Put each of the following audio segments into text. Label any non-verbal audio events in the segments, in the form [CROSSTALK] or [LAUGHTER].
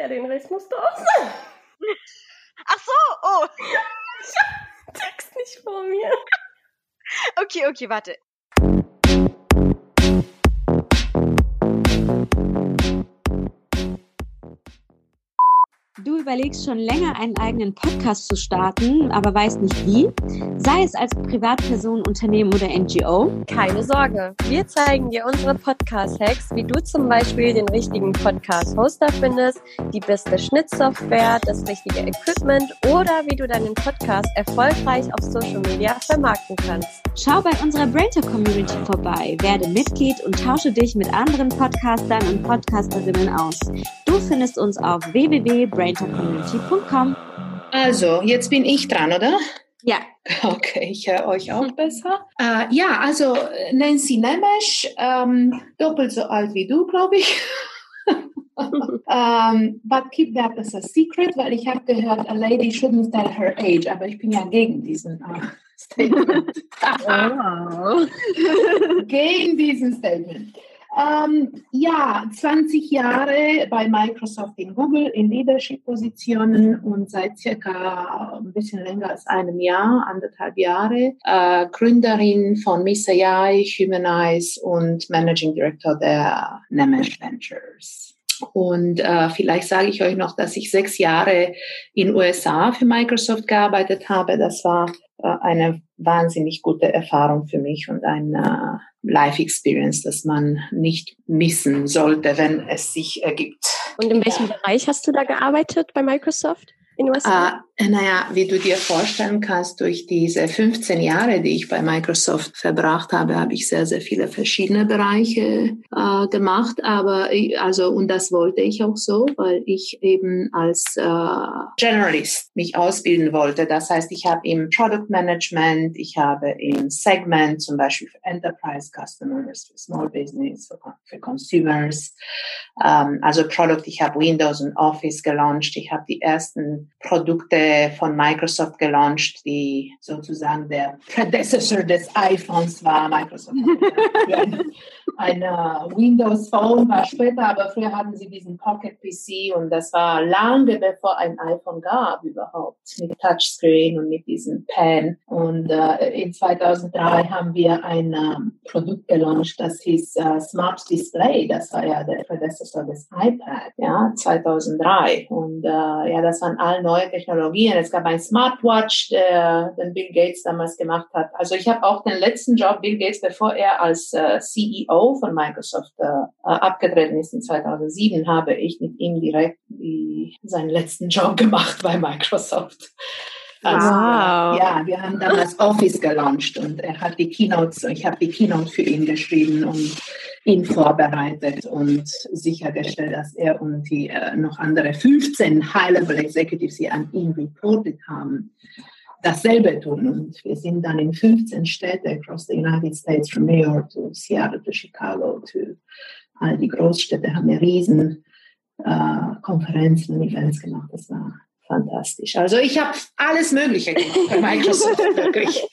Ja, den Rest musst du auch [LAUGHS] sagen. Ach so, oh. Ich hab den Text nicht vor mir. [LAUGHS] Okay, okay, warte. Du überlegst schon länger, einen eigenen Podcast zu starten, aber weißt nicht wie? Sei es als Privatperson, Unternehmen oder NGO? Keine Sorge, wir zeigen dir unsere Podcast-Hacks, wie du zum Beispiel den richtigen Podcast-Hoster findest, die beste Schnittsoftware, das richtige Equipment oder wie du deinen Podcast erfolgreich auf Social Media vermarkten kannst. Schau bei unserer Brainter Community vorbei, werde Mitglied und tausche dich mit anderen Podcastern und Podcasterinnen aus. Du findest uns auf www.braintercommunity.com. Also, jetzt bin ich dran, oder? Ja. [LAUGHS] Okay, ich höre euch auch besser. [LAUGHS] Äh, ja, also Nancy Nemesch, ähm, doppelt so alt wie du, glaube ich. um, [LAUGHS] but keep that as a secret, weil ich habe gehört, a lady shouldn't tell her age, aber ich bin ja gegen diesen uh, Statement. Wow. gegen diesen Statement. Ähm, ja, 20 Jahre bei Microsoft in Google in Leadership-Positionen und seit circa ein bisschen länger als einem Jahr, anderthalb Jahre, äh, Gründerin von Miss AI, Humanize und Managing Director der Nemesh Ventures. Und äh, vielleicht sage ich euch noch, dass ich sechs Jahre in USA für Microsoft gearbeitet habe. Das war äh, eine wahnsinnig gute Erfahrung für mich und ein äh, Life Experience, das man nicht missen sollte, wenn es sich ergibt. Und in welchem ja. Bereich hast du da gearbeitet bei Microsoft? in USA? Naja, wie du dir vorstellen kannst, durch diese 15 Jahre, die ich bei Microsoft verbracht habe, habe ich sehr, sehr viele verschiedene Bereiche äh, gemacht. Aber ich, also, und das wollte ich auch so, weil ich eben als äh, Generalist mich ausbilden wollte. Das heißt, ich habe im Product Management, ich habe im Segment, zum Beispiel für Enterprise Customers, für Small Business, für, für Consumers, ähm, also Product, ich habe Windows und Office gelauncht, ich habe die ersten Produkte von Microsoft gelauncht, die sozusagen der Predecessor des iPhones war. Microsoft [LAUGHS] ein, ein Windows Phone war später, aber früher hatten sie diesen Pocket PC und das war lange bevor ein iPhone gab überhaupt mit Touchscreen und mit diesem Pen. Und äh, in 2003 haben wir ein ähm, Produkt gelauncht, das hieß äh, Smart Display. Das war ja der Predecessor des iPad, ja, 2003. Und äh, ja, das waren all neue Technologien. Es gab ein Smartwatch, der den Bill Gates damals gemacht hat. Also ich habe auch den letzten Job, Bill Gates, bevor er als äh, CEO von Microsoft äh, abgetreten ist in 2007, habe ich mit ihm direkt die, seinen letzten Job gemacht bei Microsoft. Also, wow. Ja, wir haben damals Office gelauncht und er hat die Keynotes, ich habe die Keynote für ihn geschrieben und ihn vorbereitet und sichergestellt, dass er und die äh, noch andere 15 High-Level Executives, die an ihn reported haben, dasselbe tun. Und wir sind dann in 15 Städte across the United States, from New York to Seattle to Chicago to all die Großstädte, haben wir riesen äh, Konferenzen und Events gemacht. Das war fantastisch. Also ich habe alles Mögliche gemacht bei Microsoft, [LAUGHS] wirklich.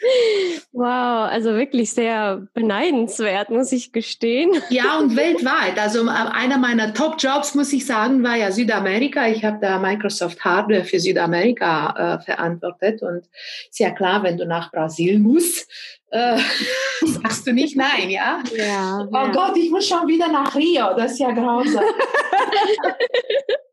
Wow, also wirklich sehr beneidenswert, muss ich gestehen. Ja, und weltweit. Also äh, einer meiner Top-Jobs, muss ich sagen, war ja Südamerika. Ich habe da Microsoft Hardware für Südamerika äh, verantwortet. Und ist ja klar, wenn du nach Brasilien musst, äh, [LAUGHS] sagst du nicht nein, ja? Ja. Oh ja. Gott, ich muss schon wieder nach Rio. Das ist ja grausam. [LAUGHS]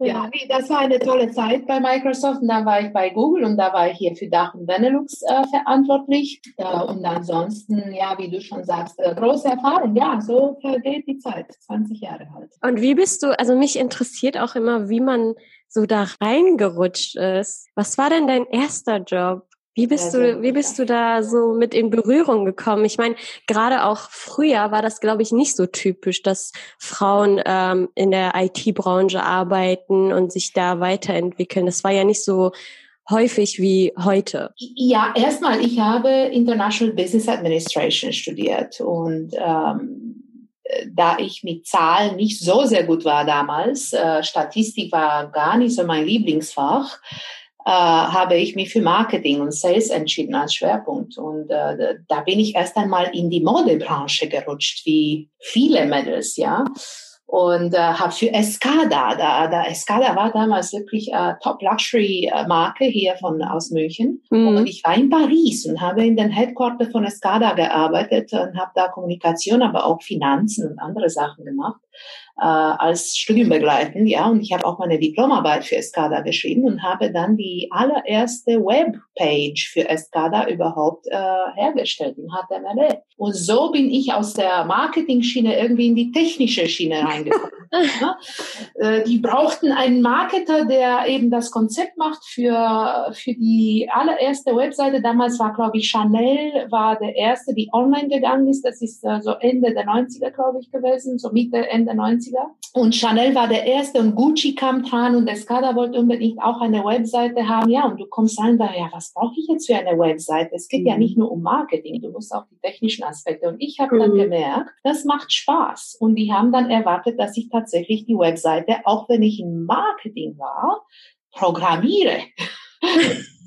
Ja, das war eine tolle Zeit bei Microsoft und dann war ich bei Google und da war ich hier für Dach und Benelux äh, verantwortlich. Äh, und ansonsten, ja, wie du schon sagst, äh, große Erfahrung. Ja, so vergeht die Zeit, 20 Jahre halt. Und wie bist du, also mich interessiert auch immer, wie man so da reingerutscht ist. Was war denn dein erster Job? Wie bist du, wie bist du da so mit in Berührung gekommen? Ich meine, gerade auch früher war das, glaube ich, nicht so typisch, dass Frauen ähm, in der IT-Branche arbeiten und sich da weiterentwickeln. Das war ja nicht so häufig wie heute. Ja, erstmal, ich habe International Business Administration studiert und ähm, da ich mit Zahlen nicht so sehr gut war damals, äh, Statistik war gar nicht so mein Lieblingsfach, äh, habe ich mich für Marketing und Sales entschieden als Schwerpunkt. Und äh, da bin ich erst einmal in die Modebranche gerutscht, wie viele Mädels, ja. und äh, habe für Escada, da, da Escada war damals wirklich äh, Top Luxury äh, Marke hier von aus München. Mhm. Und ich war in Paris und habe in den Headquarter von Escada gearbeitet und habe da Kommunikation, aber auch Finanzen und andere Sachen gemacht äh, als Studienbegleitend, ja, und ich habe auch meine Diplomarbeit für Escada geschrieben und habe dann die allererste Webpage für Escada überhaupt äh, hergestellt in HTML. Und so bin ich aus der Marketing-Schiene irgendwie in die technische Schiene reingekommen. ja. [LAUGHS] äh, die brauchten einen Marketer, der eben das Konzept macht für, für die allererste Webseite. Damals war, glaube ich, Chanel war der erste, die online gegangen ist. Das ist äh, so Ende der 90er, glaube ich, gewesen, so Mitte, Ende 90er. 90er. Und Chanel war der erste und Gucci kam dran und Escada wollte unbedingt auch eine Webseite haben. Ja, und du kommst rein da, ja, was brauche ich jetzt für eine Webseite? Es geht mhm. ja nicht nur um Marketing, du musst auch die technischen Aspekte. Und ich habe mhm. dann gemerkt, das macht Spaß. Und die haben dann erwartet, dass ich tatsächlich die Webseite, auch wenn ich im Marketing war, programmiere.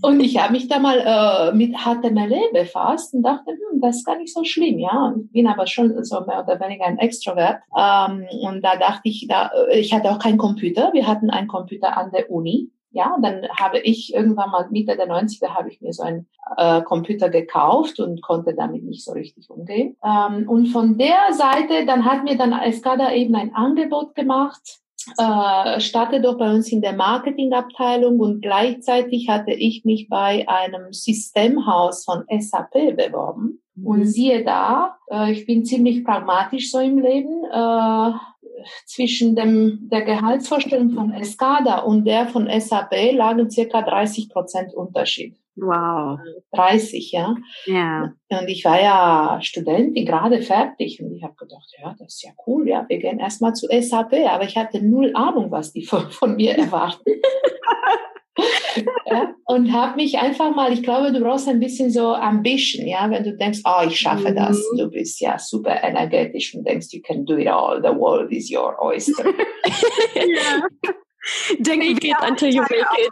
Und ich habe mich da mal äh, mit HTML befasst und dachte, hm, das ist gar nicht so schlimm, ja. Und bin aber schon so mehr oder weniger ein Extrovert. Ähm, und da dachte ich, da, äh, ich hatte auch keinen Computer. Wir hatten einen Computer an der Uni. Ja, dann habe ich irgendwann mal Mitte der 90er habe ich mir so einen äh, Computer gekauft und konnte damit nicht so richtig umgehen. Ähm, und von der Seite, dann hat mir dann Escada eben ein Angebot gemacht, äh, starte doch bei uns in der Marketingabteilung und gleichzeitig hatte ich mich bei einem Systemhaus von SAP beworben. Mhm. Und siehe da, äh, ich bin ziemlich pragmatisch so im Leben. Äh, zwischen dem, der Gehaltsvorstellung von Escada und der von SAP lagen circa 30 Prozent Unterschied. Wow. 30, ja. Ja. Und ich war ja Studentin, gerade fertig. Und ich habe gedacht, ja, das ist ja cool, ja, wir gehen erstmal zu SAP. Aber ich hatte null Ahnung, was die von, von mir [LAUGHS] erwarten. ja, und habe mich einfach mal, ich glaube, du brauchst ein bisschen so Ambition, ja, wenn du denkst, oh, ich schaffe das, mhm. du bist ja super energetisch und denkst, you can do it all, the world is your oyster. [LAUGHS] ja. [LAUGHS] Denk it until you make it.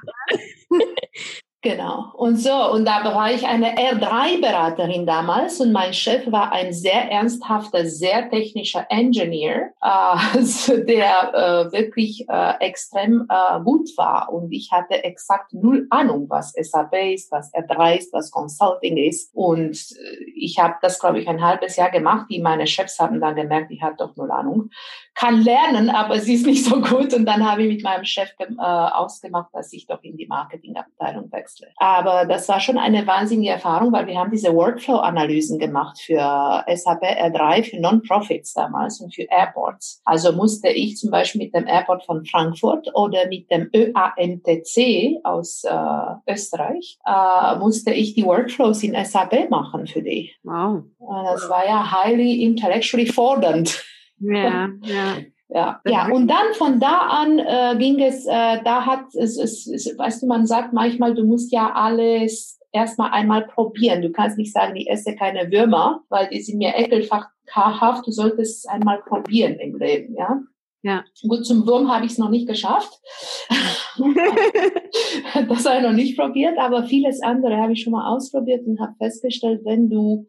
Genau. Und so, und da war ich eine R3-Beraterin damals und mein Chef war ein sehr ernsthafter, sehr technischer Engineer, äh, [LAUGHS] der äh, wirklich äh, extrem äh, gut war. Und ich hatte exakt null Ahnung, was SAP ist, was R3 ist, was Consulting ist. Und äh, ich habe das, glaube ich, ein halbes Jahr gemacht. Die meine Chefs haben dann gemerkt, ich hatte doch null Ahnung. Kann lernen, aber sie ist nicht so gut. Und dann habe ich mit meinem Chef äh, ausgemacht, dass ich doch in die Marketingabteilung wechsle. Aber das war schon eine wahnsinnige Erfahrung, weil wir haben diese Workflow-Analysen gemacht für SAP R3, für Non-Profits damals und für Airports. Also musste ich zum Beispiel mit dem Airport von Frankfurt oder mit dem ÖAMTC aus äh, Österreich, äh, musste ich die Workflows in SAP machen für die. Wow. Das war ja highly intellectually fordernd. Ja, ja. Ja, ja, und dann von da an äh, ging es, äh, da hat es, es, es, weißt du, man sagt manchmal, du musst ja alles erstmal einmal probieren. Du kannst nicht sagen, ich esse keine Würmer, weil die sind mir ekelhaft. Du solltest es einmal probieren im Leben, ja. Ja. Gut, zum Wurm habe ich es noch nicht geschafft. [LAUGHS] das habe ich noch nicht probiert, aber vieles andere habe ich schon mal ausprobiert und habe festgestellt, wenn du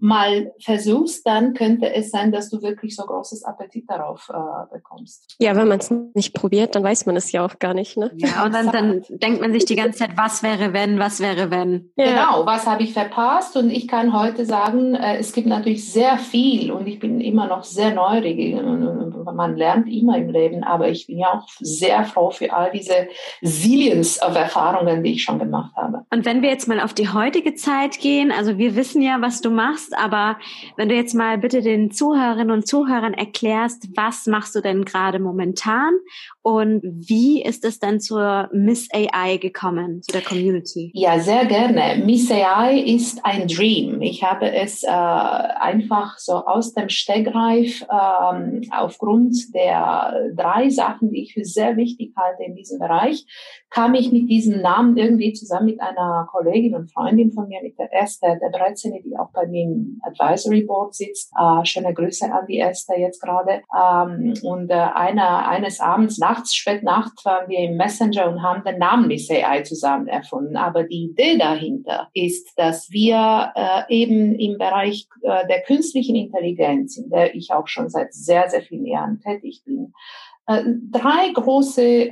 mal versuchst, dann könnte es sein, dass du wirklich so großes Appetit darauf äh, bekommst. Ja, wenn man es nicht probiert, dann weiß man es ja auch gar nicht. Ne? Ja, und dann, dann denkt man sich die ganze Zeit, was wäre wenn, was wäre wenn. Ja. Genau, was habe ich verpasst? Und ich kann heute sagen, äh, es gibt natürlich sehr viel und ich bin immer noch sehr neugierig. Man lernt immer im Leben, aber ich bin ja auch sehr froh für all diese Zillions of Erfahrungen, die ich schon gemacht habe. Und wenn wir jetzt mal auf die heutige Zeit gehen, also wir wissen ja, was du machst, machst, aber wenn du jetzt mal bitte den Zuhörerinnen und Zuhörern erklärst, was machst du denn gerade momentan und wie ist es dann zur Miss AI gekommen, zu der Community? Ja, sehr gerne. Miss AI ist ein Dream. Ich habe es äh, einfach so aus dem Stegreif ähm, aufgrund der drei Sachen, die ich für sehr wichtig halte in diesem Bereich, kam ich mit diesem Namen irgendwie zusammen mit einer Kollegin und Freundin von mir, mit der Esther, der 13, die auch bei mir Advisory Board sitzt. Äh, schöne Grüße an die Esther jetzt gerade. Ähm, und äh, einer, eines Abends, nachts, spät nachts, waren wir im Messenger und haben den Namen Miss AI zusammen erfunden. Aber die Idee dahinter ist, dass wir äh, eben im Bereich äh, der künstlichen Intelligenz, in der ich auch schon seit sehr, sehr vielen Jahren tätig bin, äh, drei große äh,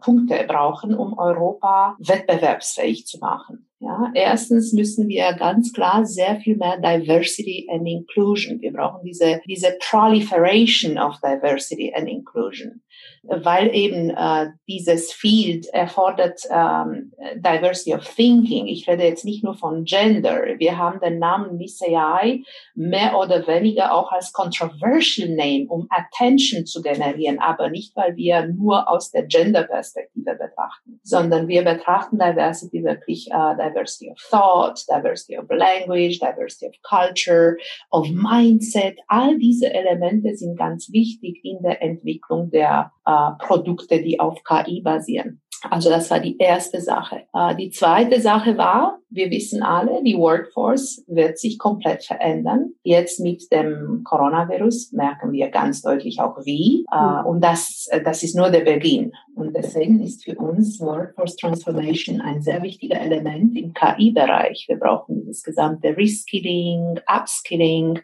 Punkte brauchen, um Europa wettbewerbsfähig zu machen. Ja, erstens müssen wir ganz klar sehr viel mehr Diversity and Inclusion. Wir brauchen diese, diese Proliferation of Diversity and Inclusion weil eben äh, dieses Field erfordert ähm, Diversity of Thinking. Ich rede jetzt nicht nur von Gender. Wir haben den Namen Miss AI mehr oder weniger auch als controversial Name, um Attention zu generieren, aber nicht, weil wir nur aus der Gender-Perspektive betrachten, sondern wir betrachten Diversity wirklich äh, Diversity of Thought, Diversity of Language, Diversity of Culture, of Mindset. All diese Elemente sind ganz wichtig in der Entwicklung der äh, Produkte, die auf KI basieren. Also das war die erste Sache. Äh, die zweite Sache war, wir wissen alle, die Workforce wird sich komplett verändern. Jetzt mit dem Coronavirus merken wir ganz deutlich auch wie. Mhm. Und das, das ist nur der Beginn. Und deswegen ist für uns Workforce Transformation ein sehr wichtiger Element im KI-Bereich. Wir brauchen dieses gesamte Reskilling, Upskilling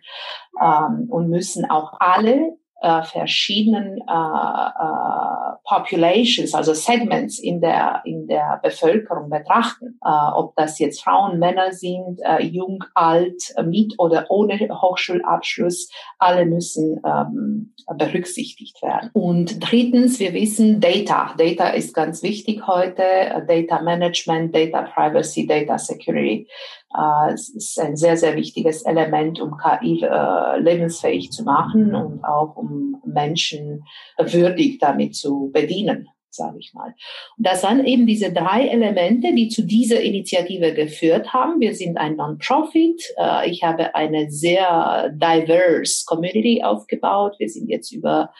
ähm, und müssen auch alle äh, verschiedenen äh, äh, Populations, also Segments in der in der Bevölkerung betrachten, äh, ob das jetzt Frauen, Männer sind, äh, jung, alt, mit oder ohne Hochschulabschluss, alle müssen ähm, berücksichtigt werden. Und drittens, wir wissen Data. Data ist ganz wichtig heute. Data Management, Data Privacy, Data Security. Äh, es ist ein sehr, sehr wichtiges Element, um KI äh, lebensfähig zu machen und auch um Menschen würdig damit zu bedienen sage ich mal. Und das sind eben diese drei Elemente, die zu dieser Initiative geführt haben. Wir sind ein Non-Profit. Äh, ich habe eine sehr diverse Community aufgebaut. Wir sind jetzt über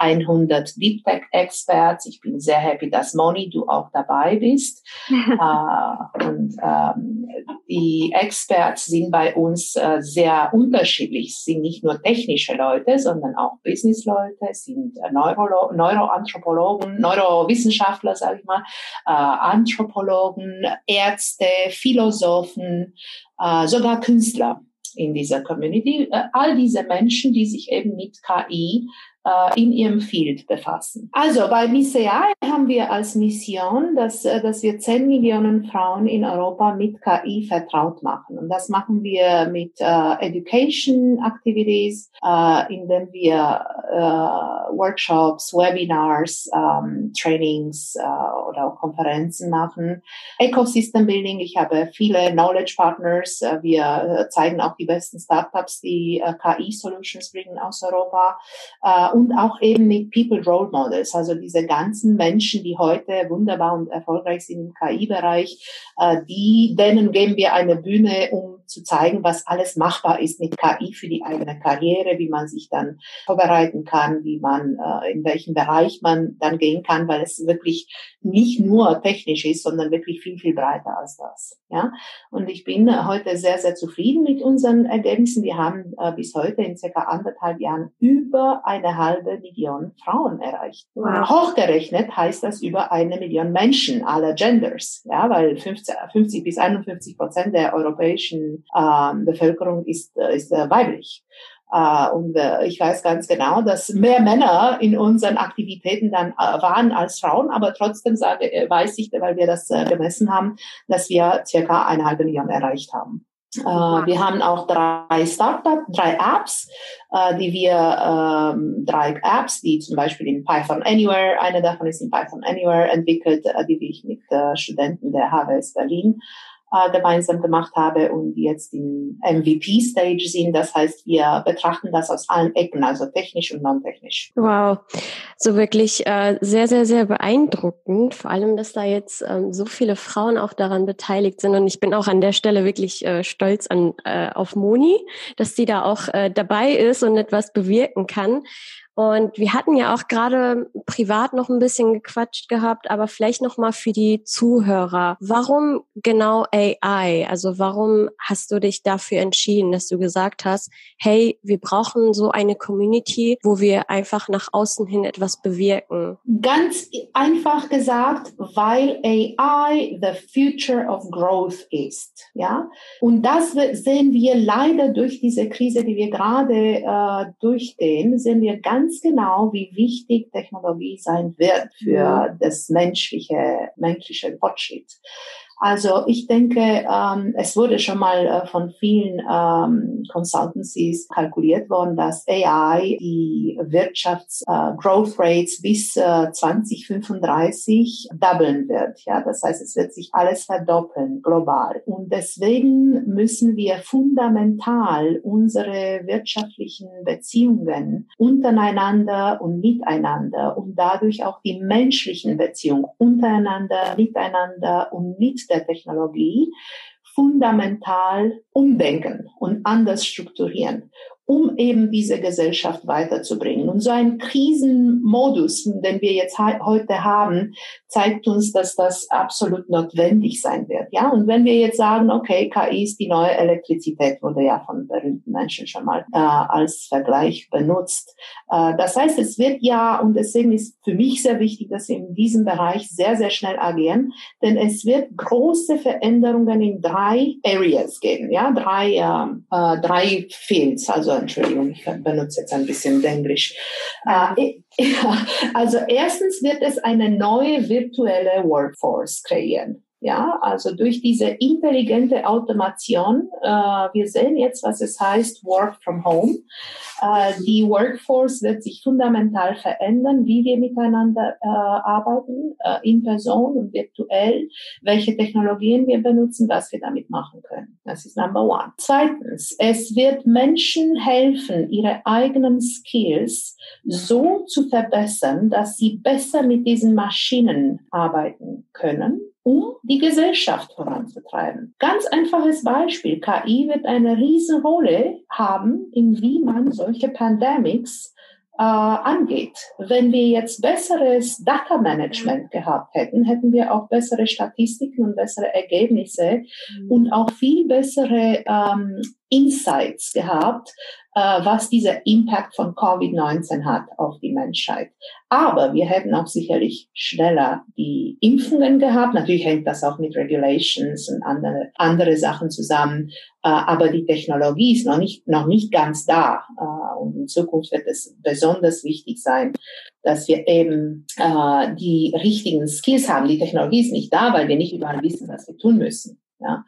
100 Deep Tech Experts. Ich bin sehr happy, dass Moni, du auch dabei bist. [LAUGHS] äh, und ähm, die Experts sind bei uns äh, sehr unterschiedlich. Es sind nicht nur technische Leute, sondern auch Businessleute, sind äh, Neuro Neuroanthropologen, Neurowissenschaftler, sage ich mal, äh, Anthropologen, Ärzte, Philosophen, äh, sogar Künstler in dieser Community. Äh, all diese Menschen, die sich eben mit KI äh, in ihrem Field befassen. Also bei MISEA haben wir als Mission, dass, äh, dass wir 10 Millionen Frauen in Europa mit KI vertraut machen. Und das machen wir mit äh, Education Activities, äh, indem wir äh, Workshops, Webinars, ähm, Trainings äh, oder auch Konferenzen machen. Ecosystem Building, ich habe viele Knowledge Partners. Äh, wir zeigen auch die besten Startups, die äh, KI-Solutions bringen aus Europa. Äh, und auch eben mit People Role Models, also diese ganzen Menschen, die heute wunderbar und erfolgreich sind im KI-Bereich, äh, die, denen geben wir eine Bühne, um zu zeigen, was alles machbar ist mit KI für die eigene Karriere, wie man sich dann vorbereiten kann, wie man, äh, in welchem Bereich man dann gehen kann, weil es wirklich nicht nur technisch ist, sondern wirklich viel, viel breiter als das. Ja, und ich bin heute sehr, sehr zufrieden mit unseren Ergebnissen. Wir haben äh, bis heute in circa anderthalb Jahren über eine halbe Million Frauen erreicht. Wow. Hochgerechnet heißt das über eine Million Menschen aller Genders. Ja, weil 50, 50 bis 51 Prozent der europäischen äh, Bevölkerung ist, äh, ist äh, weiblich. Uh, und uh, ich weiß ganz genau, dass mehr Männer in unseren Aktivitäten dann uh, waren als Frauen, aber trotzdem sage, weiß ich, weil wir das gemessen haben, dass wir circa eine halbe Million erreicht haben. wir haben auch drei Startups, drei Apps, die wir, ähm, drei Apps, die zum Beispiel in Python Anywhere, eine davon ist in Python Anywhere entwickelt, die ich mit Studenten der HWS Berlin äh, gemeinsam gemacht habe und jetzt in MVP-Stage sind. Das heißt, wir betrachten das aus allen Ecken, also technisch und non-technisch. Wow, so wirklich äh, sehr, sehr, sehr beeindruckend. Vor allem, dass da jetzt ähm, so viele Frauen auch daran beteiligt sind. Und ich bin auch an der Stelle wirklich äh, stolz an, äh, auf Moni, dass sie da auch äh, dabei ist und etwas bewirken kann. Und wir hatten ja auch gerade privat noch ein bisschen gequatscht gehabt, aber vielleicht noch mal für die Zuhörer. Warum genau AI? Also warum hast du dich dafür entschieden, dass du gesagt hast, hey, wir brauchen so eine Community, wo wir einfach nach außen hin etwas bewirken? Ganz einfach gesagt, weil AI the future of growth ist, ja. Und das sehen wir leider durch diese Krise, die wir gerade äh, durchgehen, sehen wir ganz ganz genau, wie wichtig Technologie sein wird für mhm. das menschliche, menschliche Fortschritt. Also ich denke, ähm, es wurde schon mal äh, von vielen ähm, Consultancies kalkuliert worden, dass AI die Wirtschafts äh, Rates bis äh, 2035 doublen wird. Ja, das heißt, es wird sich alles verdoppeln global. Und deswegen müssen wir fundamental unsere wirtschaftlichen Beziehungen untereinander und miteinander und dadurch auch die menschlichen Beziehungen untereinander, miteinander und mit der Technologie fundamental umdenken und anders strukturieren um eben diese Gesellschaft weiterzubringen. Und so ein Krisenmodus, den wir jetzt heute haben, zeigt uns, dass das absolut notwendig sein wird. Ja, und wenn wir jetzt sagen, okay, KI ist die neue Elektrizität, wurde ja von berühmten Menschen schon mal äh, als Vergleich benutzt. Äh, das heißt, es wird ja, und deswegen ist für mich sehr wichtig, dass wir in diesem Bereich sehr, sehr schnell agieren, denn es wird große Veränderungen in drei Areas geben, ja, drei, äh, äh drei Fields, also Entschuldigung, ich benutze jetzt ein bisschen Englisch. Äh, [LAUGHS] also erstens wird es eine neue virtuelle Workforce kreieren. Ja, also durch diese intelligente Automation, äh, wir sehen jetzt, was es heißt, Work from Home. Äh, die Workforce wird sich fundamental verändern, wie wir miteinander äh, arbeiten, äh, in Person und virtuell, welche Technologien wir benutzen, was wir damit machen können. Das ist Number One. Zweitens, es wird Menschen helfen, ihre eigenen Skills so zu verbessern, dass sie besser mit diesen Maschinen arbeiten können um die Gesellschaft voranzutreiben. Ganz einfaches Beispiel. KI wird eine Riesenrolle haben, in wie man solche Pandemics äh, angeht. Wenn wir jetzt besseres Data Management gehabt hätten, hätten wir auch bessere Statistiken und bessere Ergebnisse mhm. und auch viel bessere ähm, Insights gehabt, äh, was dieser Impact von Covid-19 hat auf die Menschheit. Aber wir hätten auch sicherlich schneller die Impfungen gehabt. Natürlich hängt das auch mit Regulations und andere, andere Sachen zusammen. Äh, aber die Technologie ist noch nicht, noch nicht ganz da. Äh, und in Zukunft wird es besonders wichtig sein, dass wir eben äh, die richtigen Skills haben. Die Technologie ist nicht da, weil wir nicht überall wissen, was wir tun müssen. Ja?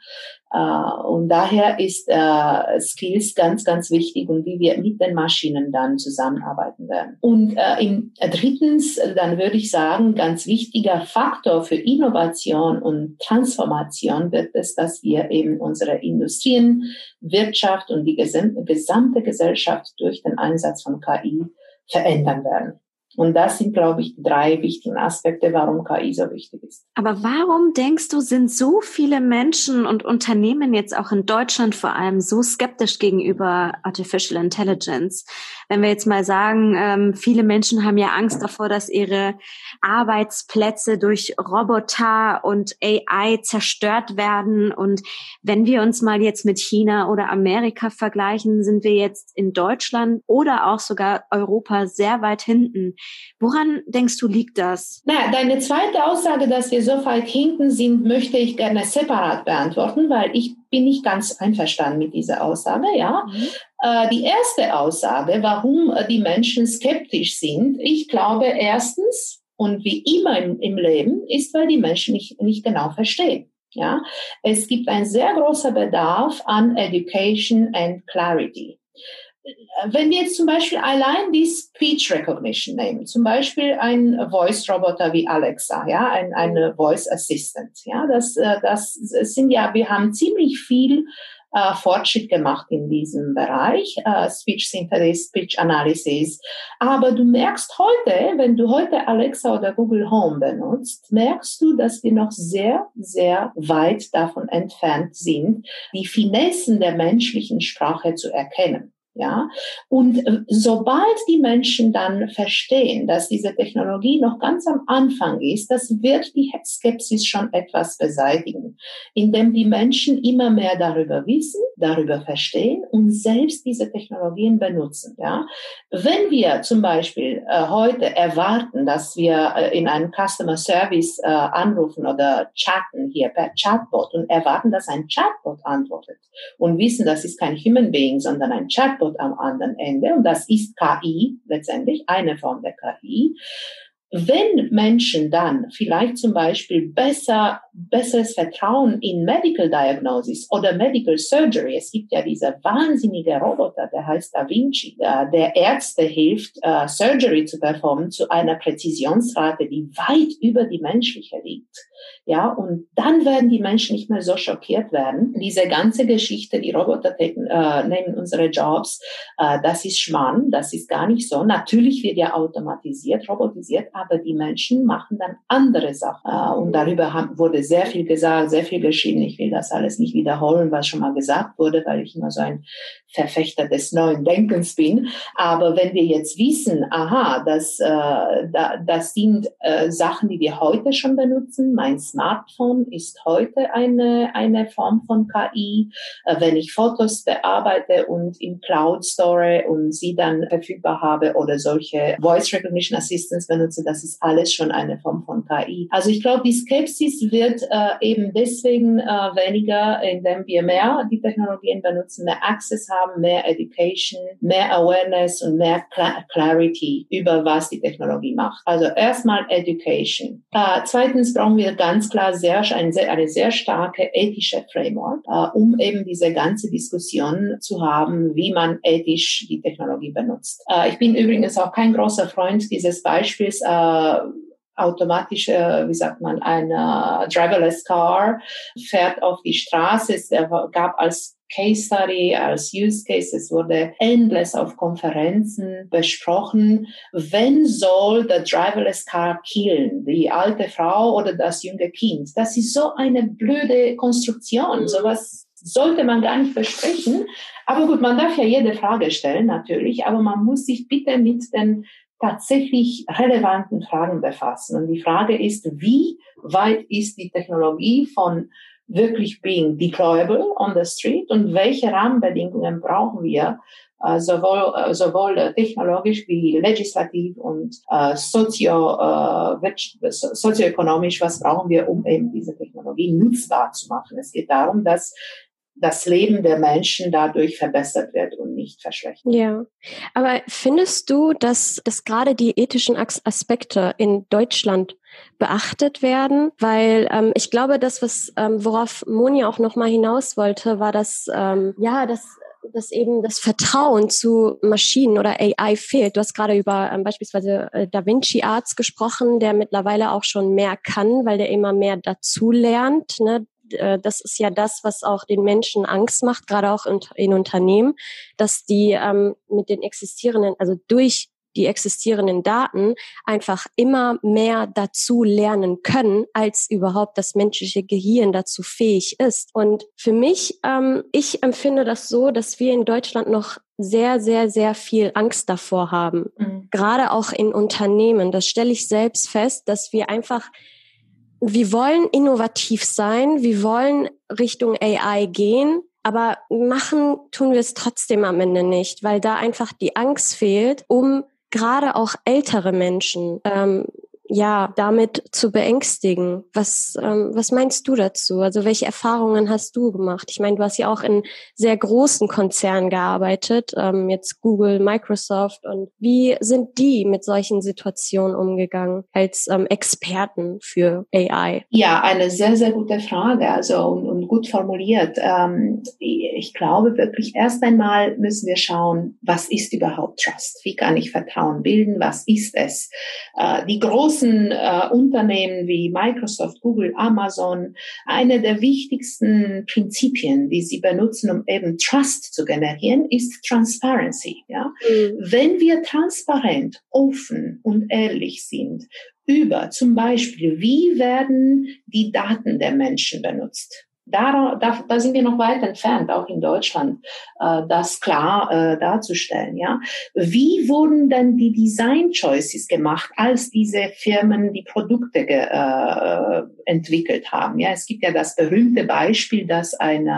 Äh, und daher ist äh, Skills ganz, ganz wichtig und wie wir mit den Maschinen dann zusammenarbeiten werden. Und äh, äh, drittens, dann würde ich sagen, ganz wichtiger Faktor für Innovation und Transformation wird es, dass wir eben unsere Industrien, Wirtschaft und die gesamte Gesellschaft durch den Einsatz von KI verändern werden. Und das sind, glaube ich, drei wichtigen Aspekte, warum KI so wichtig ist. Aber warum denkst du, sind so viele Menschen und Unternehmen jetzt auch in Deutschland vor allem so skeptisch gegenüber Artificial Intelligence? Wenn wir jetzt mal sagen, ähm, viele Menschen haben ja Angst davor, dass ihre Arbeitsplätze durch Roboter und AI zerstört werden. Und wenn wir uns mal jetzt mit China oder Amerika vergleichen, sind wir jetzt in Deutschland oder auch sogar Europa sehr weit hinten. Woran denkst du, liegt das? Naja, deine zweite Aussage, dass wir so weit hinten sind, möchte ich gerne separat beantworten, weil ich bin nicht ganz einverstanden mit dieser Aussage, ja. Mhm. Äh, die erste Aussage, warum äh, die Menschen skeptisch sind, ich glaube erstens, und wie immer im, im Leben, ist, weil die Menschen nicht, nicht genau verstehen. Ja, es gibt ein sehr großer Bedarf an Education and Clarity wenn wir jetzt zum Beispiel allein die Speech Recognition nehmen, zum Beispiel ein Voice-Roboter wie Alexa, ja, ein, eine Voice Assistant, ja, das, äh, das sind ja, wir haben ziemlich viel äh, Fortschritt gemacht in diesem Bereich, äh, Speech Synthesis, Speech Analysis. Aber du merkst heute, wenn du heute Alexa oder Google Home benutzt, merkst du, dass wir noch sehr, sehr weit davon entfernt sind, die Finessen der menschlichen Sprache zu erkennen. Ja, und äh, sobald die Menschen dann verstehen, dass diese Technologie noch ganz am Anfang ist, das wird die Skepsis schon etwas beseitigen, indem die Menschen immer mehr darüber wissen, darüber verstehen und selbst diese Technologien benutzen. Ja, wenn wir zum Beispiel äh, heute erwarten, dass wir äh, in einem Customer Service äh, anrufen oder chatten hier per Chatbot und erwarten, dass ein Chatbot antwortet und wissen, das ist kein Human Being, sondern ein Chatbot Chatbot am anderen Ende und das ist KI letztendlich, eine Form der KI. Wenn Menschen dann vielleicht zum Beispiel besser, besseres Vertrauen in Medical Diagnosis oder Medical Surgery, es gibt ja diese wahnsinnige Roboter, der heißt Da Vinci, der Ärzte hilft, uh, Surgery zu performen zu einer Präzisionsrate, die weit über die menschliche liegt. Ja, und dann werden die Menschen nicht mehr so schockiert werden. Diese ganze Geschichte, die Roboter äh, nehmen unsere Jobs, äh, das ist Schmarrn, das ist gar nicht so. Natürlich wird ja automatisiert, robotisiert, aber die Menschen machen dann andere Sachen. Äh, und darüber haben, wurde sehr viel gesagt, sehr viel geschrieben. Ich will das alles nicht wiederholen, was schon mal gesagt wurde, weil ich immer so ein Verfechter des neuen Denkens bin. Aber wenn wir jetzt wissen, aha, das, äh, da, das sind äh, Sachen, die wir heute schon benutzen. Mein Smartphone ist heute eine, eine Form von KI. Wenn ich Fotos bearbeite und im Cloud store und sie dann verfügbar habe oder solche Voice Recognition Assistants benutze, das ist alles schon eine Form von KI. Also ich glaube, die Skepsis wird äh, eben deswegen äh, weniger, indem wir mehr die Technologien benutzen, mehr Access haben mehr Education, mehr Awareness und mehr Clarity über was die Technologie macht. Also erstmal Education. Äh, zweitens brauchen wir ganz klar sehr, eine, sehr, eine sehr starke ethische Framework, äh, um eben diese ganze Diskussion zu haben, wie man ethisch die Technologie benutzt. Äh, ich bin übrigens auch kein großer Freund dieses Beispiels, äh, automatische, wie sagt man, ein driverless Car fährt auf die Straße. Es gab als Case Study, als Use Case. Es wurde endless auf Konferenzen besprochen. Wenn soll der driverless car killen? Die alte Frau oder das junge Kind? Das ist so eine blöde Konstruktion. Sowas sollte man gar nicht besprechen. Aber gut, man darf ja jede Frage stellen, natürlich. Aber man muss sich bitte mit den tatsächlich relevanten Fragen befassen. Und die Frage ist, wie weit ist die Technologie von wirklich being deployable on the street und welche Rahmenbedingungen brauchen wir, äh, sowohl, äh, sowohl technologisch wie legislativ und äh, sozio, äh, sozioökonomisch, was brauchen wir, um eben diese Technologie nutzbar zu machen. Es geht darum, dass das Leben der Menschen dadurch verbessert wird und nicht verschlechtert. Ja, aber findest du, dass, dass gerade die ethischen Aspekte in Deutschland beachtet werden, weil ähm, ich glaube, das, was ähm, worauf Moni auch noch mal hinaus wollte, war, dass ähm, ja, dass dass eben das Vertrauen zu Maschinen oder AI fehlt. Du hast gerade über ähm, beispielsweise äh, Da Vinci Arts gesprochen, der mittlerweile auch schon mehr kann, weil der immer mehr dazu lernt. Ne? Äh, das ist ja das, was auch den Menschen Angst macht, gerade auch in, in Unternehmen, dass die ähm, mit den existierenden, also durch die existierenden Daten einfach immer mehr dazu lernen können, als überhaupt das menschliche Gehirn dazu fähig ist. Und für mich, ähm, ich empfinde das so, dass wir in Deutschland noch sehr, sehr, sehr viel Angst davor haben. Mhm. Gerade auch in Unternehmen. Das stelle ich selbst fest, dass wir einfach wir wollen innovativ sein, wir wollen Richtung AI gehen, aber machen tun wir es trotzdem am Ende nicht, weil da einfach die Angst fehlt, um gerade auch ältere Menschen ähm, ja damit zu beängstigen. Was ähm, was meinst du dazu? Also welche Erfahrungen hast du gemacht? Ich meine, du hast ja auch in sehr großen Konzernen gearbeitet, ähm, jetzt Google, Microsoft und wie sind die mit solchen Situationen umgegangen als ähm, Experten für AI? Ja, eine sehr sehr gute Frage, also und, und gut formuliert. Ähm, ich glaube wirklich erst einmal müssen wir schauen, was ist überhaupt Trust? Wie kann ich Vertrauen bilden? Was ist es? Äh, die großen großen äh, Unternehmen wie Microsoft, Google, Amazon, eine der wichtigsten Prinzipien, die sie benutzen, um eben Trust zu generieren, ist Transparency. Ja? Mhm. Wenn wir transparent, offen und ehrlich sind über zum Beispiel, wie werden die Daten der Menschen benutzt? Da, da, da sind wir noch weit entfernt, auch in Deutschland, äh, das klar äh, darzustellen. Ja, wie wurden denn die Design Choices gemacht, als diese Firmen die Produkte äh, entwickelt haben? Ja, es gibt ja das berühmte Beispiel, dass ein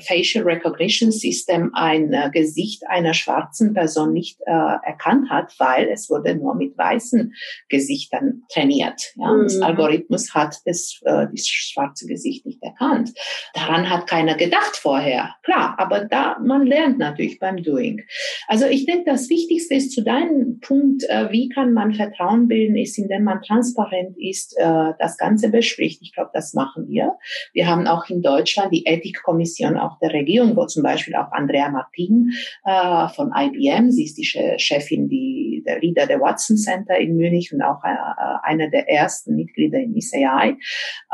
Facial Recognition System ein äh, Gesicht einer schwarzen Person nicht äh, erkannt hat, weil es wurde nur mit weißen Gesichtern trainiert. Ja, mhm. das Algorithmus hat das, äh, das schwarze Gesicht nicht erkannt. Daran hat keiner gedacht vorher. Klar, aber da, man lernt natürlich beim Doing. Also ich denke, das Wichtigste ist zu deinem Punkt, äh, wie kann man Vertrauen bilden, ist, indem man transparent ist, äh, das Ganze bespricht. Ich glaube, das machen wir. Wir haben auch in Deutschland die Ethikkommission auch der Regierung, wo zum Beispiel auch Andrea Martin äh, von IBM, sie ist die Chefin, die, der Leader der Watson Center in Munich und auch äh, einer der ersten Mitglieder in ICI.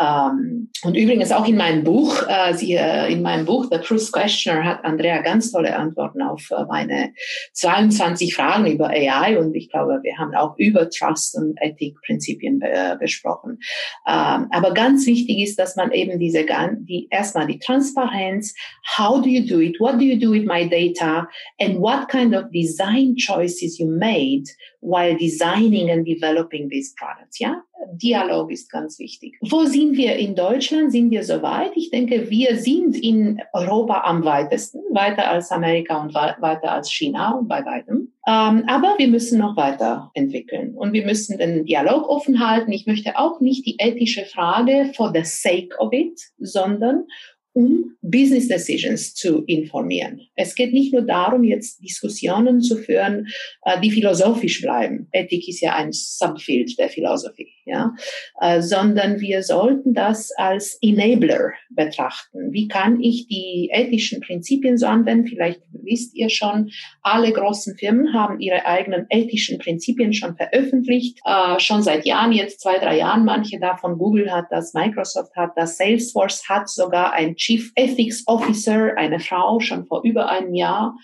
Ähm, und übrigens auch in meinem Buch, äh, sie, äh, in meinem Buch The Truth Questioner hat Andrea ganz tolle Antworten auf äh, meine 22 Fragen über AI und ich glaube, wir haben auch über Trust und Ethikprinzipien äh, besprochen. Ähm, aber ganz wichtig ist, dass man eben diese, die, erstmal die Transparenz, how do you do it, what do you do with my data and what kind of design choices you made while designing and developing these products, ja? Dialog ist ganz wichtig. Wo sind wir in Deutschland? Sind wir so weit? Ich denke, wir sind in Europa am weitesten, weiter als Amerika und weiter als China und bei weitem. Ähm, aber wir müssen noch weiter entwickeln und wir müssen den Dialog offen halten. Ich möchte auch nicht die ethische Frage for the sake of it, sondern um Business Decisions zu informieren. Es geht nicht nur darum, jetzt Diskussionen zu führen, äh, die philosophisch bleiben. Ethik ist ja ein Subfield der Philosophie, ja, äh, sondern wir sollten das als Enabler betrachten. Wie kann ich die ethischen Prinzipien so anwenden? Vielleicht wisst ihr schon, alle großen Firmen haben ihre eigenen ethischen Prinzipien schon veröffentlicht, äh, schon seit Jahren, jetzt zwei, drei Jahren. Manche davon, Google hat das, Microsoft hat das, Salesforce hat sogar ein Chief Ethics Officer, eine Frau, schon vor über einem Jahr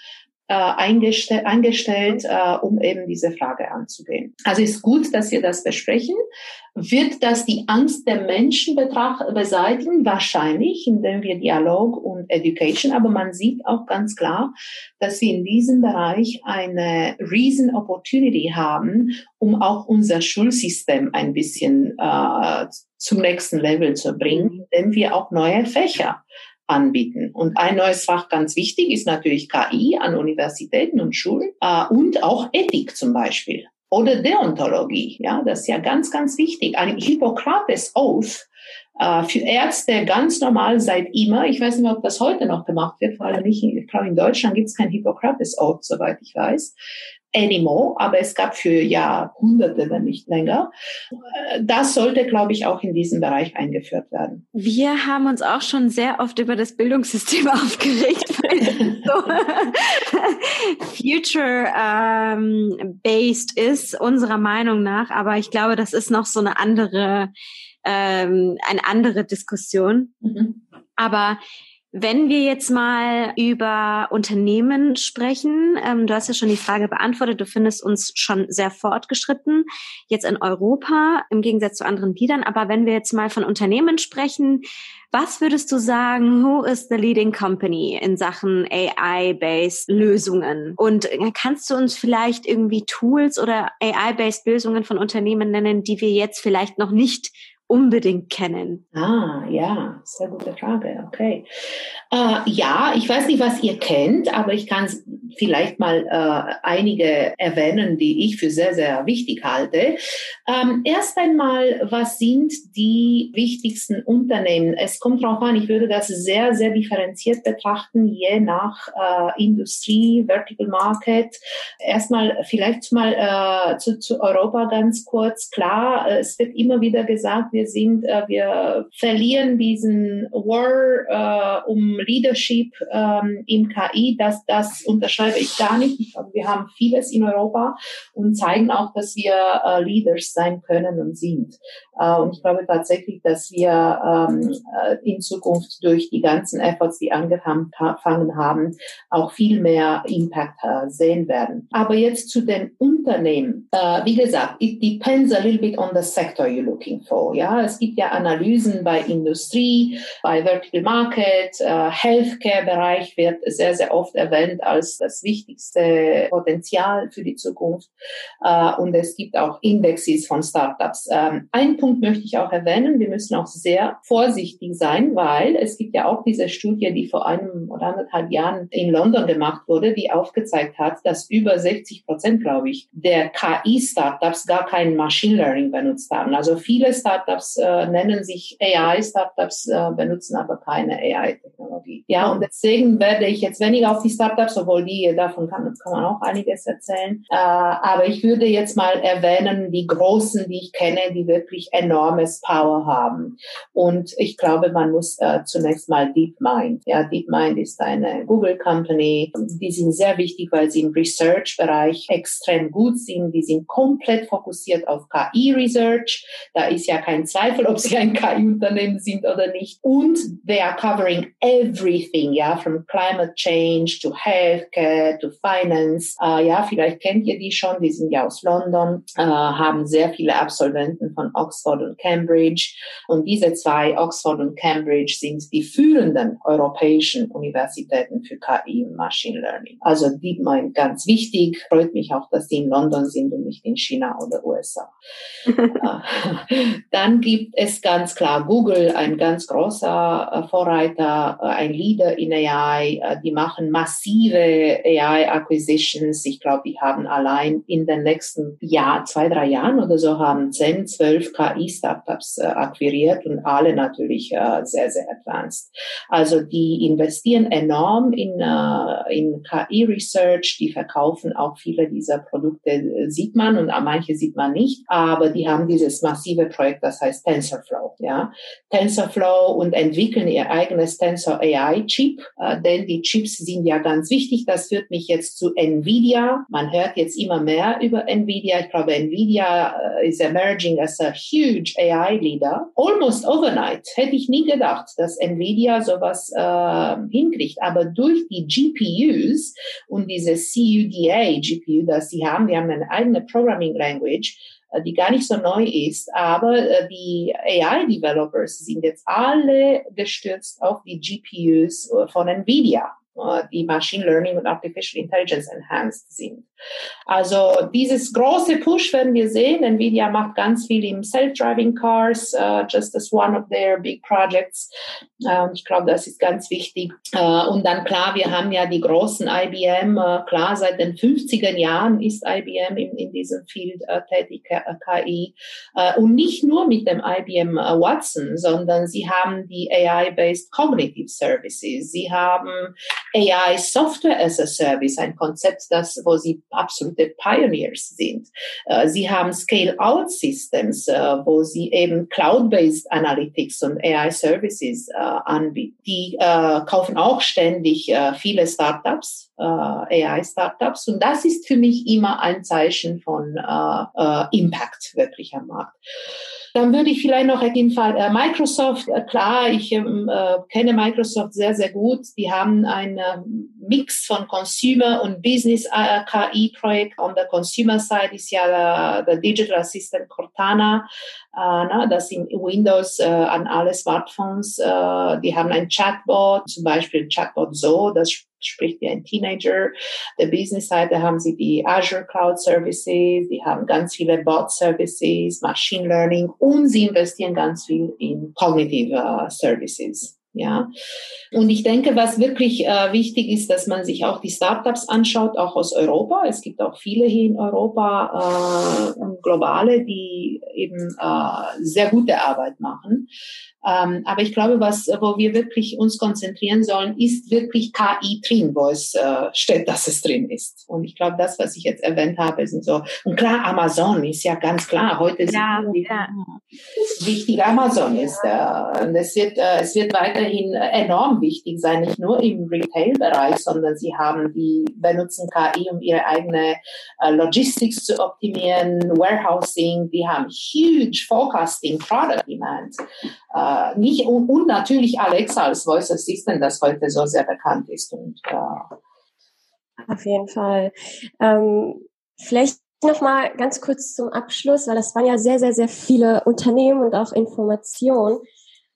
äh, eingestell, eingestellt, äh, um eben diese Frage anzugehen. Also ist gut, dass wir das besprechen. Wird das die Angst der Menschen beseitigen? Wahrscheinlich, indem wir Dialog und Education, aber man sieht auch ganz klar, dass wir in diesem Bereich eine riesen Opportunity haben, um auch unser Schulsystem ein bisschen äh, zum nächsten Level zu bringen, indem wir auch neue Fächer anbieten. Und ein neues Fach ganz wichtig ist natürlich KI an Universitäten und Schulen äh, und auch Ethik zum Beispiel oder Deontologie. Ja, das ist ja ganz, ganz wichtig. Ein Hippokrates Oath äh, für Ärzte ganz normal seit immer. Ich weiß nicht, ob das heute noch gemacht wird, vor allem nicht. Ich glaube, in Deutschland gibt es kein Hippokrates Oath, soweit ich weiß anymore, aber es gab für Jahrhunderte, wenn nicht länger. Das sollte, glaube ich, auch in diesem Bereich eingeführt werden. Wir haben uns auch schon sehr oft über das Bildungssystem [LAUGHS] aufgeregt, weil es so [LAUGHS] future-based ähm, ist, unserer Meinung nach. Aber ich glaube, das ist noch so eine andere, ähm, eine andere Diskussion. Mhm. Aber wenn wir jetzt mal über Unternehmen sprechen, ähm, du hast ja schon die Frage beantwortet, du findest uns schon sehr fortgeschritten, jetzt in Europa im Gegensatz zu anderen Liedern. Aber wenn wir jetzt mal von Unternehmen sprechen, was würdest du sagen, who is the leading company in Sachen AI-based Lösungen? Und kannst du uns vielleicht irgendwie Tools oder AI-based Lösungen von Unternehmen nennen, die wir jetzt vielleicht noch nicht unbedingt kennen? Ah, ja, sehr gute Frage. Okay. Äh, ja, ich weiß nicht, was ihr kennt, aber ich kann vielleicht mal äh, einige erwähnen, die ich für sehr, sehr wichtig halte. Ähm, erst einmal, was sind die wichtigsten Unternehmen? Es kommt darauf an, ich würde das sehr, sehr differenziert betrachten, je nach äh, Industrie, Vertical Market. Erstmal vielleicht mal äh, zu, zu Europa ganz kurz. Klar, es wird immer wieder gesagt, wir sind, äh, wir verlieren diesen War äh, um Leadership ähm, im KI. Das, das unterschreibe ich gar nicht. Ich glaube, wir haben vieles in Europa und zeigen auch, dass wir äh, Leaders sein können und sind. Und ich glaube tatsächlich, dass wir ähm, äh, in Zukunft durch die ganzen Efforts, die angefangen haben, auch viel mehr Impact sehen werden. Aber jetzt zu den Unternehmen. Wie gesagt, it depends a little bit on the sector you're looking for. Ja? Ja, es gibt ja Analysen bei Industrie, bei Vertical Market, äh, Healthcare-Bereich wird sehr, sehr oft erwähnt als das wichtigste Potenzial für die Zukunft. Äh, und es gibt auch Indexes von Startups. Ähm, ein Punkt möchte ich auch erwähnen. Wir müssen auch sehr vorsichtig sein, weil es gibt ja auch diese Studie, die vor einem oder anderthalb Jahren in London gemacht wurde, die aufgezeigt hat, dass über 60 Prozent, glaube ich, der KI-Startups gar kein Machine Learning benutzt haben. Also viele Startups äh, nennen sich AI-Startups, äh, benutzen aber keine AI-Technologie. Ja, und deswegen werde ich jetzt weniger auf die Startups, obwohl die davon kann, kann man auch einiges erzählen. Äh, aber ich würde jetzt mal erwähnen, die großen, die ich kenne, die wirklich enormes Power haben. Und ich glaube, man muss äh, zunächst mal DeepMind. Ja, DeepMind ist eine Google Company. Die sind sehr wichtig, weil sie im Research-Bereich extrem gut sind. Die sind komplett fokussiert auf KI-Research. Da ist ja kein Zweifel, ob sie ein KI-Unternehmen sind oder nicht. Und they are covering everything, ja, from climate change to healthcare to finance. Uh, ja, vielleicht kennt ihr die schon. Die sind ja aus London, uh, haben sehr viele Absolventen von Oxford und Cambridge. Und diese zwei, Oxford und Cambridge, sind die führenden europäischen Universitäten für KI und Machine Learning. Also DeepMind ganz wichtig. Freut mich auch, dass die in London sind und nicht in China oder USA. [LAUGHS] [LAUGHS] Dann gibt es ganz klar Google, ein ganz großer äh, Vorreiter, äh, ein Leader in AI. Äh, die machen massive AI-Acquisitions. Ich glaube, die haben allein in den nächsten Jahr, zwei, drei Jahren oder so, haben 10, 12 KI-Startups akquiriert und alle natürlich sehr, sehr advanced. Also die investieren enorm in, in KI-Research. Die verkaufen auch viele dieser Produkte, sieht man und manche sieht man nicht. Aber die haben dieses massive Projekt, das heißt TensorFlow. Ja, TensorFlow und entwickeln ihr eigenes Tensor AI Chip, äh, denn die Chips sind ja ganz wichtig. Das führt mich jetzt zu Nvidia. Man hört jetzt immer mehr über Nvidia. Ich glaube, Nvidia uh, is emerging as a huge AI leader. Almost overnight hätte ich nie gedacht, dass Nvidia sowas äh, hinkriegt. Aber durch die GPUs und diese CUDA GPU, das sie haben, die haben eine eigene Programming Language, äh, die gar nicht so neu ist, aber äh, die AI-Developers sind jetzt alle gestürzt auf die GPUs äh, von Nvidia die Machine Learning und Artificial Intelligence enhanced sind. Also dieses große Push werden wir sehen. Nvidia macht ganz viel im Self-Driving Cars, uh, just as one of their big projects. Uh, ich glaube, das ist ganz wichtig. Uh, und dann klar, wir haben ja die großen IBM. Uh, klar, seit den 50er Jahren ist IBM in, in diesem Field tätig, KI. Und nicht nur mit dem IBM Watson, sondern sie haben die AI-based Cognitive Services. Sie haben AI Software as a Service, ein Konzept, das, wo sie absolute Pioneers sind. Äh, sie haben Scale-out Systems, äh, wo sie eben Cloud-based Analytics und AI Services äh, anbieten. Die kaufen auch ständig viele Startups, AI-Startups. Und das ist für mich immer ein Zeichen von Impact wirklich am Markt. Dann würde ich vielleicht noch Fall äh, Microsoft, äh, klar, ich ähm, äh, kenne Microsoft sehr, sehr gut. Die haben einen ähm, Mix von Consumer und Business äh, KI-Projekt. On der Consumer Side ist ja der, der Digital Assistant Cortana, äh, na, das in Windows äh, an alle Smartphones. Äh, die haben ein Chatbot, zum Beispiel Chatbot So, das spricht wie ein Teenager. Der Business-Seite haben sie die Azure Cloud Services, die haben ganz viele Bot Services, Machine Learning und sie investieren ganz viel in Cognitive uh, Services. Ja, und ich denke, was wirklich äh, wichtig ist, dass man sich auch die Startups anschaut, auch aus Europa. Es gibt auch viele hier in Europa äh, und globale, die eben äh, sehr gute Arbeit machen. Ähm, aber ich glaube, was, wo wir wirklich uns konzentrieren sollen, ist wirklich KI drin, wo es äh, steht, dass es drin ist. Und ich glaube, das, was ich jetzt erwähnt habe, sind so, und klar, Amazon ist ja ganz klar, heute ist ja, ja. wichtig, Amazon ist, äh, und es wird, äh, es wird weiterhin enorm wichtig sein, nicht nur im Retail-Bereich, sondern sie haben die, benutzen KI, um ihre eigene äh, Logistics zu optimieren, Warehousing, die haben huge Forecasting, Product Demand. Äh, äh, nicht und, und, natürlich Alexa als Voice Assistant, das heute so sehr bekannt ist. Und, äh, Auf jeden Fall. Ähm, vielleicht noch mal ganz kurz zum Abschluss, weil das waren ja sehr, sehr, sehr viele Unternehmen und auch Informationen.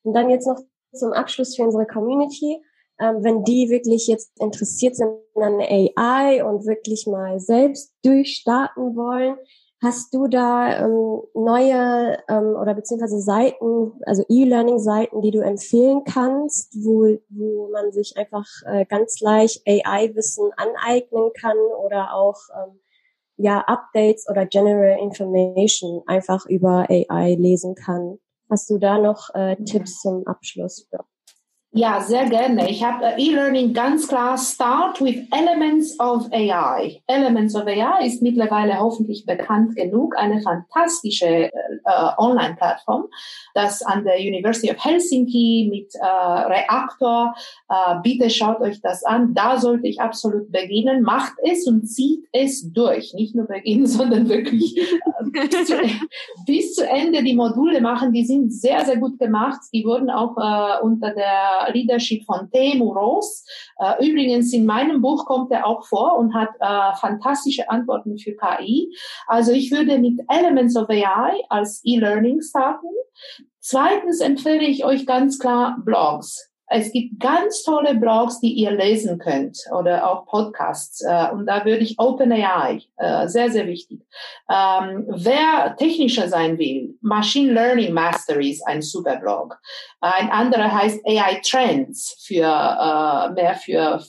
Und dann jetzt noch zum Abschluss für unsere Community. Ähm, wenn die wirklich jetzt interessiert sind an AI und wirklich mal selbst durchstarten wollen, Hast du da ähm, neue ähm, oder beziehungsweise Seiten, also E-Learning-Seiten, die du empfehlen kannst, wo, wo man sich einfach äh, ganz leicht AI-Wissen aneignen kann oder auch ähm, ja Updates oder General Information einfach über AI lesen kann? Hast du da noch äh, Tipps zum Abschluss? Ja. Ja, sehr gerne. Ich habe äh, E-Learning ganz klar Start with Elements of AI. Elements of AI ist mittlerweile hoffentlich bekannt genug, eine fantastische äh, Online-Plattform, das an der University of Helsinki mit äh, Reaktor, äh, bitte schaut euch das an, da sollte ich absolut beginnen, macht es und zieht es durch. Nicht nur beginnen, [LAUGHS] sondern wirklich äh, bis, zu, [LAUGHS] bis, zu, Ende die Module machen, die sind sehr, sehr gut gemacht. Die wurden auch äh, unter der Leadership von Temu Roos. Äh, übrigens in meinem Buch kommt er auch vor und hat äh, fantastische Antworten für KI. Also ich würde mit Elements of AI als E-Learning starten. Zweitens empfehle ich euch ganz klar Blogs. Es gibt ganz tolle Blogs, die ihr lesen könnt oder auch Podcasts. Äh, und da würde ich OpenAI, äh, sehr, sehr wichtig. Ähm, wer technischer sein will, Machine Learning Mastery ist ein super Blog. Ein anderer heißt AI Trends für äh, mehr für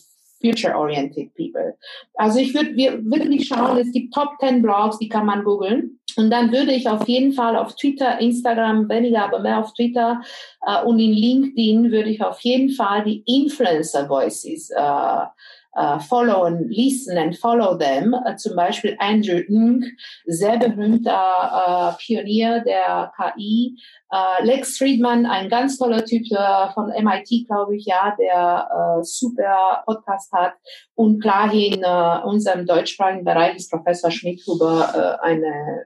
future-oriented people. Also ich würde wirklich schauen, es gibt Top 10 Blogs, die kann man googeln. Und dann würde ich auf jeden Fall auf Twitter, Instagram, weniger, aber mehr auf Twitter äh, und in LinkedIn würde ich auf jeden Fall die Influencer Voices äh, uh, follow and listen and follow them. Uh, zum Beispiel Andrew Ng, sehr berühmter uh, Pionier der KI. Lex Friedman, ein ganz toller Typ von MIT, glaube ich, ja, der super Podcast hat. Und klar in unserem deutschsprachigen Bereich ist Professor Schmidhuber eine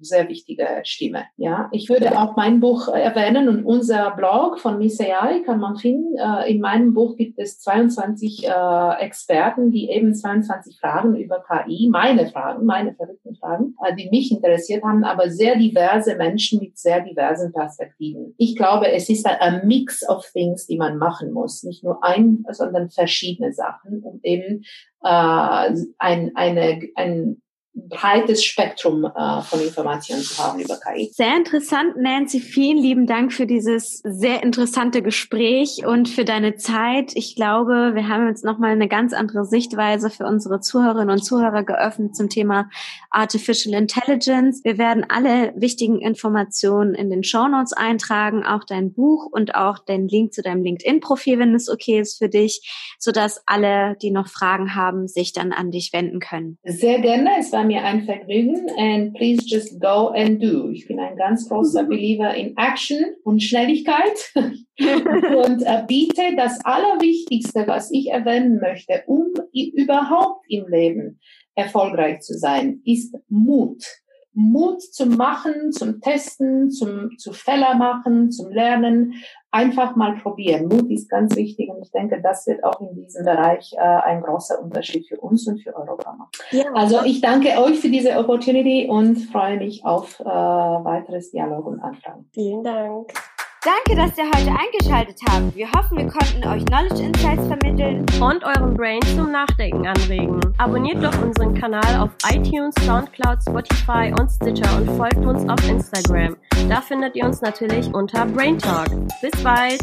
sehr wichtige Stimme. Ja, ich würde auch mein Buch erwähnen und unser Blog von Miss AI kann man finden. in meinem Buch gibt es 22 Experten, die eben 22 Fragen über KI, meine Fragen, meine verrückten Fragen, äh, die mich interessiert haben, aber sehr diverse Menschen mit sehr diversen Perspektiven. Ich glaube, es ist ein Mix of things, die man machen muss. Nicht nur ein, sondern verschiedene Sachen, um eben äh, ein, eine, ein breites Spektrum äh, von Informationen zu haben über KI. Sehr interessant, Nancy. Vielen lieben Dank für dieses sehr interessante Gespräch und für deine Zeit. Ich glaube, wir haben jetzt nochmal eine ganz andere Sichtweise für unsere Zuhörerinnen und Zuhörer geöffnet zum Thema Artificial Intelligence. Wir werden alle wichtigen Informationen in den Show Notes eintragen, auch dein Buch und auch den Link zu deinem LinkedIn-Profil, wenn es okay ist für dich, sodass alle, die noch Fragen haben, sich dann an dich wenden können. Sehr gerne. Es war mir ein Vergnügen and please just go and do. Ich bin ein ganz großer mhm. Believer in Action und Schnelligkeit [LAUGHS] und äh, biete das Allerwichtigste, was ich erwähnen möchte, um überhaupt im Leben erfolgreich zu sein, ist Mut. Mut zum Machen, zum Testen, zum zu Fehler machen, zum Lernen, einfach mal probieren. Mut ist ganz wichtig und ich denke, das wird auch in diesem Bereich äh, ein großer Unterschied für uns und für Europa machen. Ja. Also ich danke euch für diese Opportunity und freue mich auf äh, weiteres Dialog und Anfragen. Vielen Dank. Danke, dass ihr heute eingeschaltet habt. Wir hoffen, wir konnten euch Knowledge Insights vermitteln und euren Brain zum Nachdenken anregen. Abonniert doch unseren Kanal auf iTunes, Soundcloud, Spotify und Stitcher und folgt uns auf Instagram. Da findet ihr uns natürlich unter Brain Talk. Bis bald!